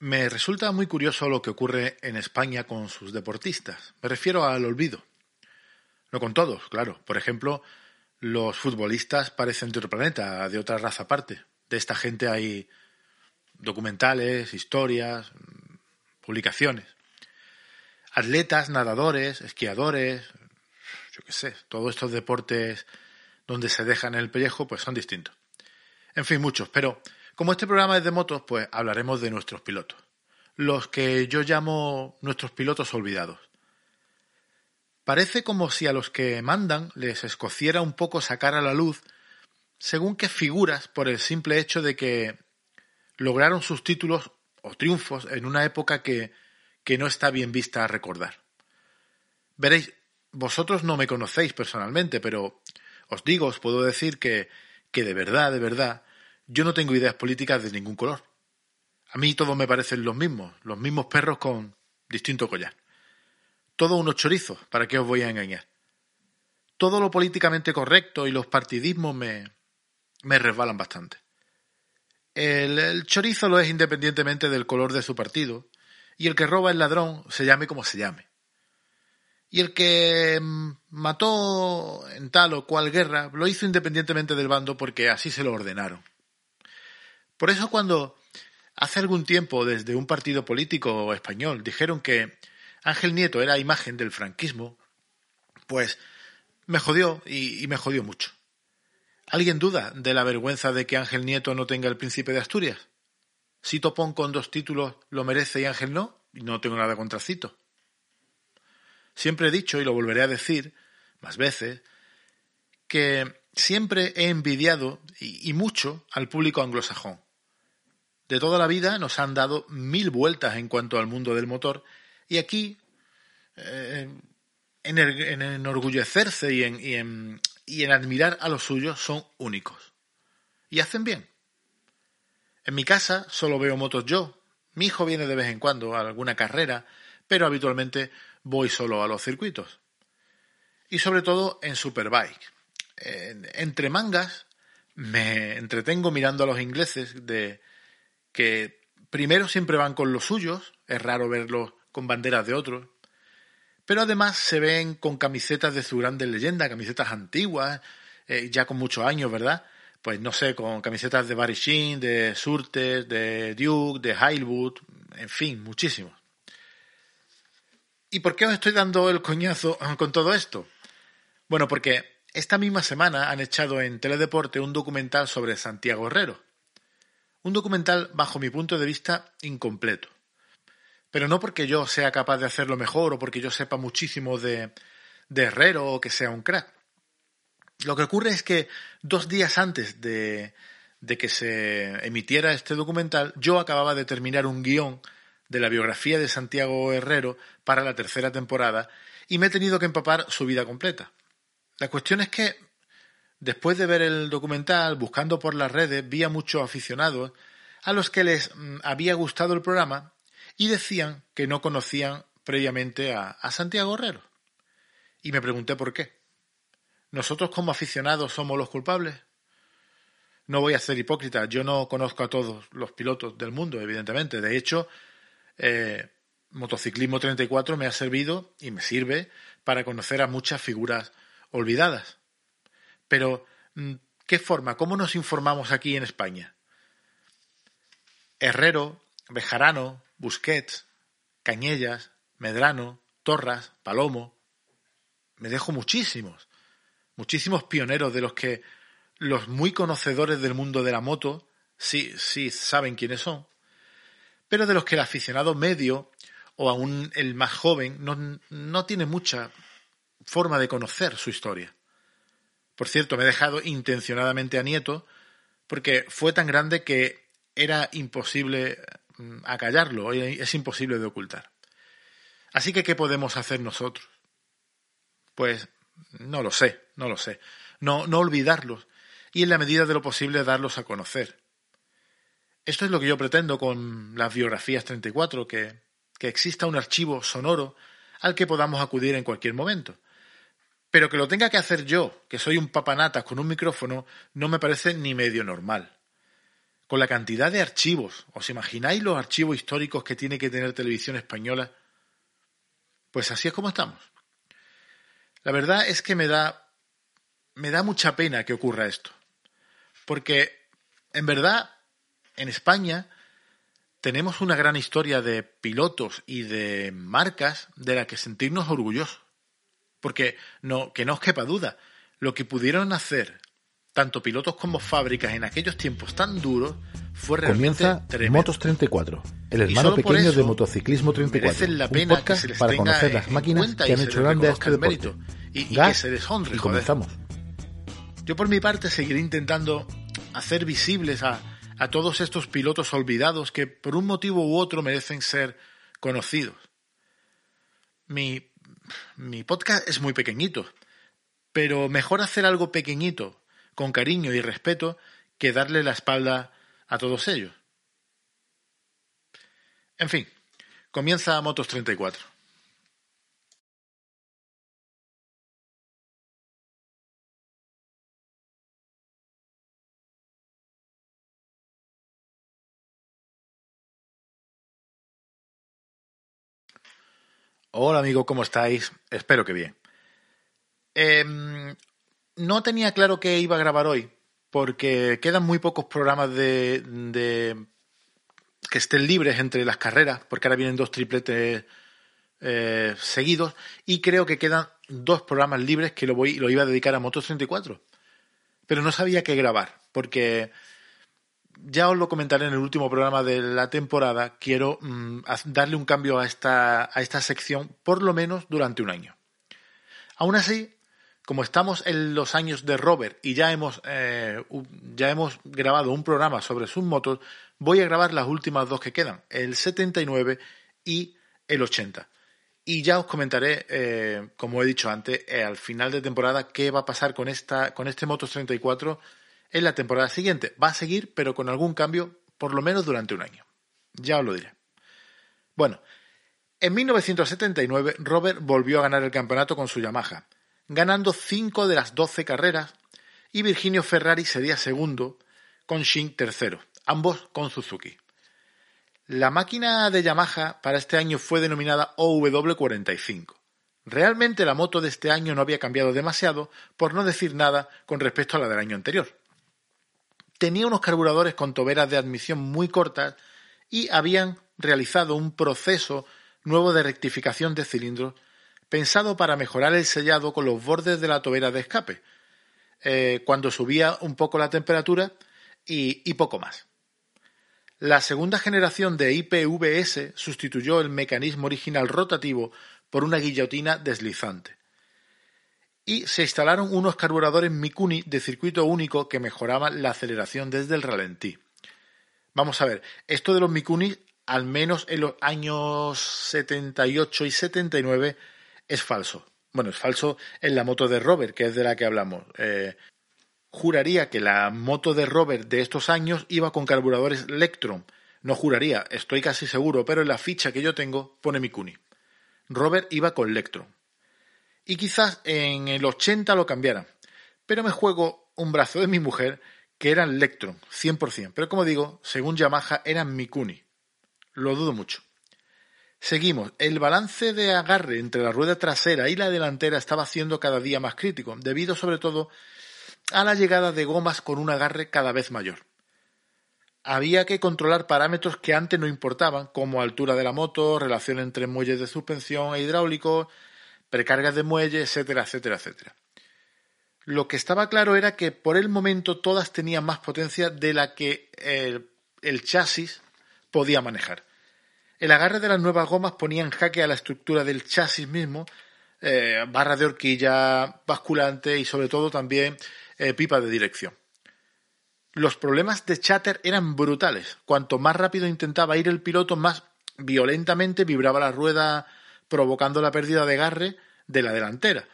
Me resulta muy curioso lo que ocurre en España con sus deportistas. Me refiero al olvido. No con todos, claro. Por ejemplo, los futbolistas parecen de otro planeta, de otra raza aparte. De esta gente hay documentales, historias, publicaciones. Atletas, nadadores, esquiadores, yo qué sé, todos estos deportes donde se dejan el pellejo, pues son distintos. En fin, muchos, pero como este programa es de motos, pues hablaremos de nuestros pilotos. Los que yo llamo nuestros pilotos olvidados. Parece como si a los que mandan les escociera un poco sacar a la luz según qué figuras por el simple hecho de que lograron sus títulos o triunfos en una época que, que no está bien vista a recordar. Veréis, vosotros no me conocéis personalmente, pero os digo, os puedo decir que, que de verdad, de verdad, yo no tengo ideas políticas de ningún color. A mí todos me parecen los mismos, los mismos perros con distinto collar. Todo unos chorizos, ¿para qué os voy a engañar? Todo lo políticamente correcto y los partidismos me, me resbalan bastante. El, chorizo lo es independientemente del color de su partido, y el que roba el ladrón se llame como se llame. Y el que mató en tal o cual guerra lo hizo independientemente del bando porque así se lo ordenaron. Por eso cuando hace algún tiempo desde un partido político español dijeron que Ángel Nieto era imagen del franquismo, pues me jodió y me jodió mucho. ¿Alguien duda de la vergüenza de que Ángel Nieto no tenga el príncipe de Asturias? Si Topón con dos títulos lo merece y Ángel no, no tengo nada contra Cito. Siempre he dicho, y lo volveré a decir más veces, que siempre he envidiado, y, mucho, al público anglosajón. De toda la vida nos han dado mil vueltas en cuanto al mundo del motor, y aquí, eh, en, enorgullecerse y en, y en admirar a los suyos son únicos. Y hacen bien. En mi casa solo veo motos yo. Mi hijo viene de vez en cuando a alguna carrera, pero habitualmente voy solo a los circuitos. Y sobre todo en Superbike. entre mangas me entretengo mirando a los ingleses de que primero siempre van con los suyos, es raro verlos con banderas de otros, pero además se ven con camisetas de su grande leyenda, camisetas antiguas, eh, ya con muchos años, ¿verdad? Pues no sé, con camisetas de Barry Sheen, de Surtes, de Duke, de Highwood, en fin, muchísimos. ¿Y por qué os estoy dando el coñazo con todo esto? Bueno, porque esta misma semana han echado en Teledeporte un documental sobre Santiago Herrero. Un documental, bajo mi punto de vista, incompleto. Pero no porque yo sea capaz de hacerlo mejor o porque yo sepa muchísimo de, Herrero o que sea un crack. Lo que ocurre es que dos días antes de, de que se emitiera este documental, yo acababa de terminar un guion de la biografía de Santiago Herrero para la tercera temporada y me he tenido que empapar su vida completa. La cuestión es que, después de ver el documental, buscando por las redes, vi a muchos aficionados a los que les mm, había gustado el programa y decían que no conocían previamente a, Santiago Herrero. Y me pregunté por qué. ¿Nosotros como aficionados somos los culpables? No voy a ser hipócrita, yo no conozco a todos los pilotos del mundo, evidentemente. De hecho, eh, Motociclismo 34 me ha servido y me sirve para conocer a muchas figuras olvidadas. Pero, mm, ¿qué forma? ¿Cómo nos informamos aquí en España? Herrero, Bejarano, Busquets, Cañellas, Medrano, Torras, Palomo. Me dejo muchísimos, muchísimos pioneros de los que los muy conocedores del mundo de la moto sí, sí saben quiénes son, pero de los que el aficionado medio o aún el más joven no, no tiene mucha forma de conocer su historia. Por cierto, me he dejado intencionadamente a Nieto porque fue tan grande que era imposible a callarlo, es imposible de ocultar. Así que, ¿qué podemos hacer nosotros? Pues no lo sé, no lo sé. No, no olvidarlos y en la medida de lo posible darlos a conocer. Esto es lo que yo pretendo con las biografías 34, que, que exista un archivo sonoro al que podamos acudir en cualquier momento. Pero que lo tenga que hacer yo, que soy un papanatas con un micrófono, no me parece ni medio normal. con la cantidad de archivos. ¿Os imagináis los archivos históricos que tiene que tener Televisión Española? Pues así es como estamos. La verdad es que me da me da mucha pena que ocurra esto. Porque en verdad en España tenemos una gran historia de pilotos y de marcas de la que sentirnos orgullosos. Porque no, que no os quepa duda, lo que pudieron hacer tanto pilotos como fábricas en aquellos tiempos tan duros fue realmente Comienza tremendo. Motos 34, el hermano pequeño de Motociclismo 34. merecen la un pena que podcast se les para conocer las máquinas que y han se hecho grande a este deporte. mérito. Y- y Gas, que se les honre, y comenzamos. Yo por mi parte seguiré intentando hacer visibles a, a todos estos pilotos olvidados que por un motivo u otro merecen ser conocidos. Mi, mi podcast es muy pequeñito, pero mejor hacer algo pequeñito, con cariño y respeto, que darle la espalda a todos ellos. En fin, comienza Motos 34. Hola amigo, ¿cómo estáis? Espero que bien. Em, no tenía claro que iba a grabar hoy, porque quedan muy pocos programas de, de- que estén libres entre las carreras, porque ahora vienen dos tripletes eh, seguidos, y creo que quedan dos programas libres que lo, voy, lo iba a dedicar a Motos 34. Pero no sabía qué grabar, porque ya os lo comentaré en el último programa de la temporada, quiero mm, darle un cambio a esta, a esta sección, por lo menos durante un año. Aún así, como estamos en los años de Robert y ya hemos, eh, ya hemos grabado un programa sobre sus motos, voy a grabar las últimas dos que quedan, el 79 y el 80. Y ya os comentaré, eh, como he dicho antes, eh, al final de temporada qué va a pasar con, esta, con este Motos 34 en la temporada siguiente. Va a seguir, pero con algún cambio, por lo menos durante un año. Ya os lo diré. Bueno, en 1979 Robert volvió a ganar el campeonato con su Yamaha, ganando 5 de las 12 carreras y Virginio Ferrari sería segundo con Shin tercero, ambos con Suzuki. La máquina de Yamaha para este año fue denominada OW45. Realmente la moto de este año no había cambiado demasiado, por no decir nada con respecto a la del año anterior. Tenía unos carburadores con toberas de admisión muy cortas y habían realizado un proceso nuevo de rectificación de cilindros pensado para mejorar el sellado con los bordes de la tobera de escape, eh, cuando subía un poco la temperatura y, y poco más. La segunda generación de IPVS sustituyó el mecanismo original rotativo por una guillotina deslizante. Y se instalaron unos carburadores Mikuni de circuito único que mejoraban la aceleración desde el ralentí. Vamos a ver, esto de los Mikuni, al menos en los años 78 y 79, es falso. Bueno, es falso en la moto de Robert, que es de la que hablamos. Eh, juraría que la moto de Robert de estos años iba con carburadores Lectron. No juraría, estoy casi seguro, pero en la ficha que yo tengo pone Mikuni. Robert iba con Lectron. Y quizás en el 80 lo cambiaran. Pero me juego un brazo de mi mujer que eran Lectron, 100%. Pero como digo, según Yamaha eran Mikuni. Lo dudo mucho. Seguimos. El balance de agarre entre la rueda trasera y la delantera estaba siendo cada día más crítico, debido sobre todo a la llegada de gomas con un agarre cada vez mayor. Había que controlar parámetros que antes no importaban, como altura de la moto, relación entre muelles de suspensión e hidráulicos, precargas de muelle, etcétera, etcétera, etcétera. Lo que estaba claro era que por el momento todas tenían más potencia de la que el, chasis podía manejar. El agarre de las nuevas gomas ponía en jaque a la estructura del chasis mismo, eh, barra de horquilla, basculante y sobre todo también eh, pipa de dirección. Los problemas de chatter eran brutales. Cuanto más rápido intentaba ir el piloto, más violentamente vibraba la rueda, provocando la pérdida de agarre de la delantera,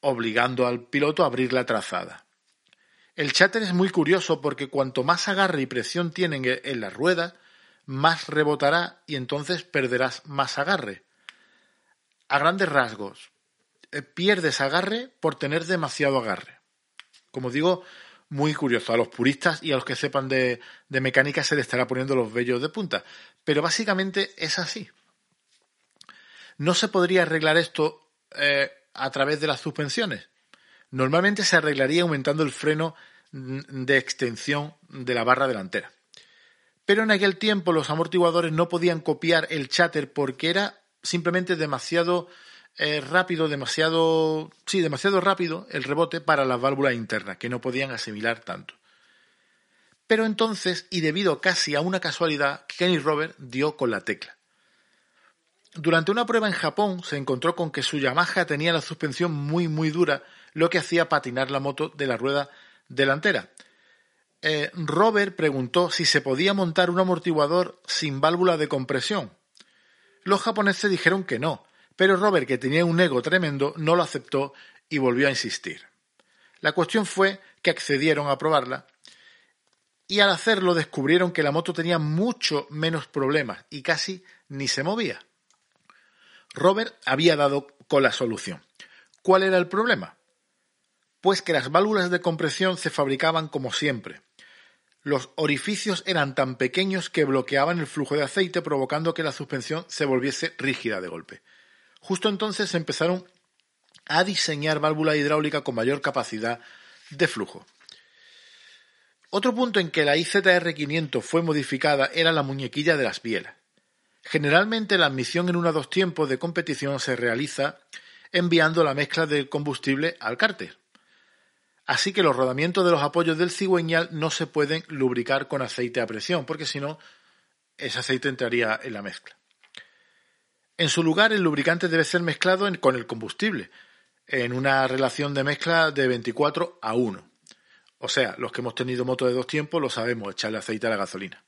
obligando al piloto a abrir la trazada. El chatter es muy curioso porque cuanto más agarre y presión tienen en la rueda, más rebotará y entonces perderás más agarre. A grandes rasgos, pierdes agarre por tener demasiado agarre. Como digo, muy curioso. A los puristas y a los que sepan de, de mecánica se les estará poniendo los vellos de punta. Pero básicamente es así. No se podría arreglar esto eh, a través de las suspensiones. Normalmente se arreglaría aumentando el freno de extensión de la barra delantera. Pero en aquel tiempo los amortiguadores no podían copiar el chatter porque era simplemente demasiado eh, rápido, demasiado, sí, demasiado rápido el rebote para las válvulas internas, que no podían asimilar tanto. Pero entonces, y debido casi a una casualidad, Kenny Robert dio con la tecla. Durante una prueba en Japón se encontró con que su Yamaha tenía la suspensión muy muy dura, lo que hacía patinar la moto de la rueda delantera. Eh, Robert preguntó si se podía montar un amortiguador sin válvula de compresión. Los japoneses dijeron que no, pero Robert, que tenía un ego tremendo, no lo aceptó y volvió a insistir. La cuestión fue que accedieron a probarla y al hacerlo descubrieron que la moto tenía mucho menos problemas y casi ni se movía. Robert había dado con la solución. ¿Cuál era el problema? Pues que las válvulas de compresión se fabricaban como siempre. Los orificios eran tan pequeños que bloqueaban el flujo de aceite provocando que la suspensión se volviese rígida de golpe. Justo entonces se empezaron a diseñar válvula hidráulica con mayor capacidad de flujo. Otro punto en que la IZR 500 fue modificada era la muñequilla de las bielas. Generalmente la admisión en una dos tiempos de competición se realiza enviando la mezcla del combustible al cárter. Así que los rodamientos de los apoyos del cigüeñal no se pueden lubricar con aceite a presión, porque si no, ese aceite entraría en la mezcla. En su lugar, el lubricante debe ser mezclado con el combustible, en una relación de mezcla de 24 a 1. O sea, los que hemos tenido moto de dos tiempos lo sabemos, echarle aceite a la gasolina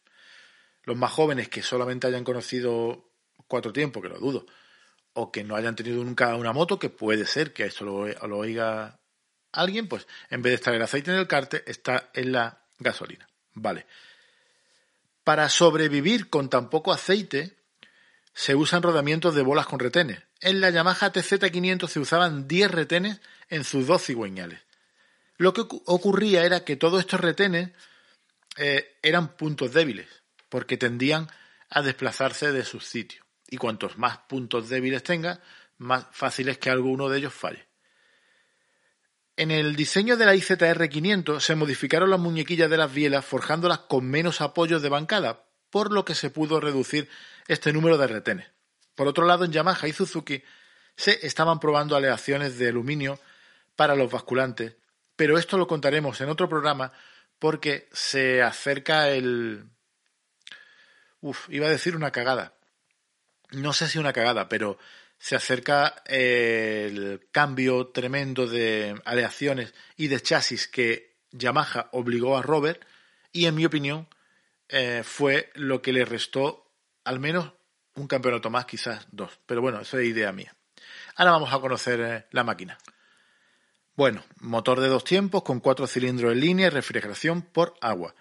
los más jóvenes que solamente hayan conocido cuatro tiempos, que lo dudo, o que no hayan tenido nunca una moto, que puede ser que esto lo, lo oiga alguien, pues en vez de estar el aceite en el cárter, está en la gasolina. Vale. Para sobrevivir con tan poco aceite, se usan rodamientos de bolas con retenes. En la Yamaha TZ500 se usaban 10 retenes en sus dos cigüeñales. Lo que ocurría era que todos estos retenes eh, eran puntos débiles porque tendían a desplazarse de sus sitios. Y cuantos más puntos débiles tenga, más fácil es que alguno de ellos falle. En el diseño de la IZR 500 se modificaron las muñequillas de las bielas forjándolas con menos apoyos de bancada, por lo que se pudo reducir este número de retenes. Por otro lado, en Yamaha y Suzuki se estaban probando aleaciones de aluminio para los basculantes, pero esto lo contaremos en otro programa porque se acerca el, Uf, iba a decir una cagada. No sé si una cagada, pero se acerca el cambio tremendo de aleaciones y de chasis que Yamaha obligó a Robert y en mi opinión eh, fue lo que le restó al menos un campeonato más, quizás dos. Pero bueno, eso es idea mía. Ahora vamos a conocer eh, la máquina. Bueno, motor de dos tiempos con cuatro cilindros en línea y refrigeración por agua.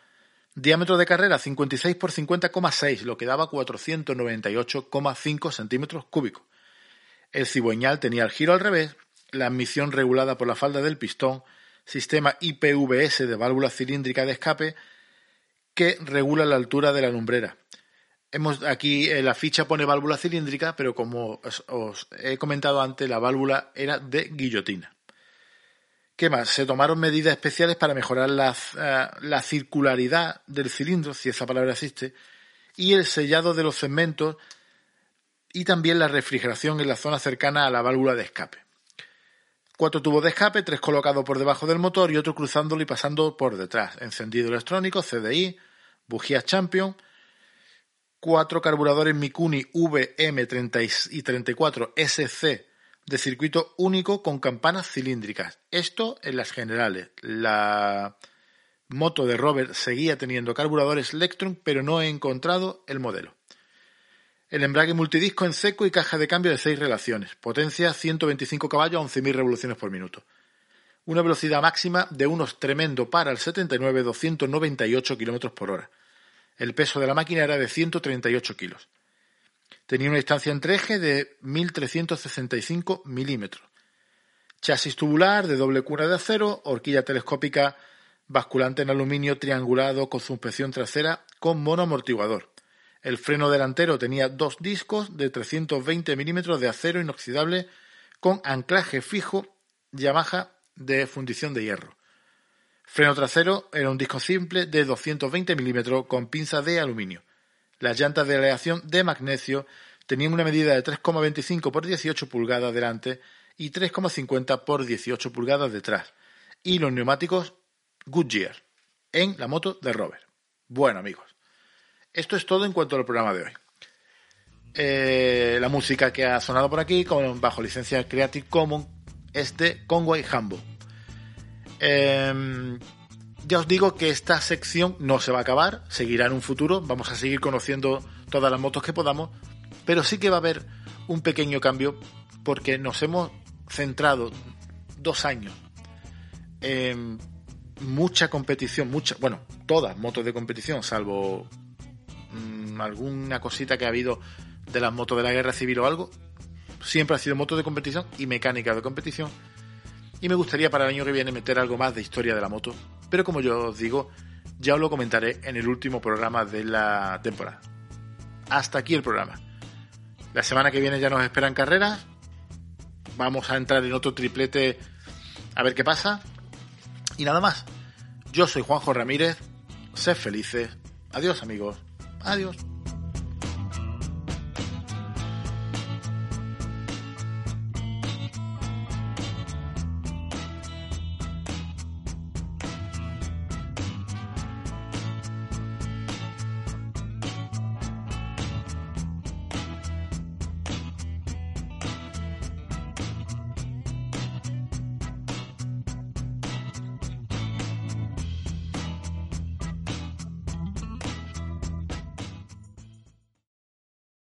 Diámetro de carrera 56 por 50,6, lo que daba 498,5 centímetros cúbicos. El cigüeñal tenía el giro al revés, la admisión regulada por la falda del pistón, sistema IPVS de válvula cilíndrica de escape que regula la altura de la lumbrera. Hemos, aquí eh, la ficha pone válvula cilíndrica, pero como os he comentado antes, la válvula era de guillotina. ¿Qué más? Se tomaron medidas especiales para mejorar eh, la, circularidad del cilindro, si esa palabra existe, y el sellado de los segmentos y también la refrigeración en la zona cercana a la válvula de escape. Cuatro tubos de escape, tres colocados por debajo del motor y otro cruzándolo y pasando por detrás. Encendido electrónico, CDI, bujías Champion, cuatro carburadores Mikuni VM30 y 34 SC de circuito único con campanas cilíndricas. Esto en las generales. La moto de Robert seguía teniendo carburadores Electron, pero no he encontrado el modelo. El embrague multidisco en seco y caja de cambio de 6 relaciones. Potencia 125 caballos a 11.000 revoluciones por minuto. Una velocidad máxima de unos tremendo para el 79 298 km por hora. El peso de la máquina era de 138 kilos. Tenía una distancia entre eje de 1365 milímetros. Chasis tubular de doble cura de acero, horquilla telescópica basculante en aluminio triangulado con suspensión trasera con monoamortiguador. El freno delantero tenía dos discos de 320 milímetros de acero inoxidable con anclaje fijo Yamaha de fundición de hierro. Freno trasero era un disco simple de 220 milímetros con pinza de aluminio. Las llantas de aleación de magnesio tenían una medida de 3,25 por 18 pulgadas delante y 3,50 por 18 pulgadas detrás. Y los neumáticos Goodyear en la moto de Robert. Bueno amigos, esto es todo en cuanto al programa de hoy. Eh, la música que ha sonado por aquí, con, bajo licencia Creative Commons, es de Conway Hambo. Em, ya os digo que esta sección no se va a acabar, seguirá en un futuro, vamos a seguir conociendo todas las motos que podamos, pero sí que va a haber un pequeño cambio porque nos hemos centrado dos años en mucha competición, mucha, bueno, todas motos de competición, salvo mmm, alguna cosita que ha habido de las motos de la guerra civil o algo, siempre ha sido motos de competición y mecánica de competición. Y me gustaría para el año que viene meter algo más de historia de la moto, pero como yo os digo, ya os lo comentaré en el último programa de la temporada. Hasta aquí el programa. La semana que viene ya nos esperan carreras. Vamos a entrar en otro triplete a ver qué pasa. Y nada más. Yo soy Juanjo Ramírez. Sed felices. Adiós amigos. Adiós.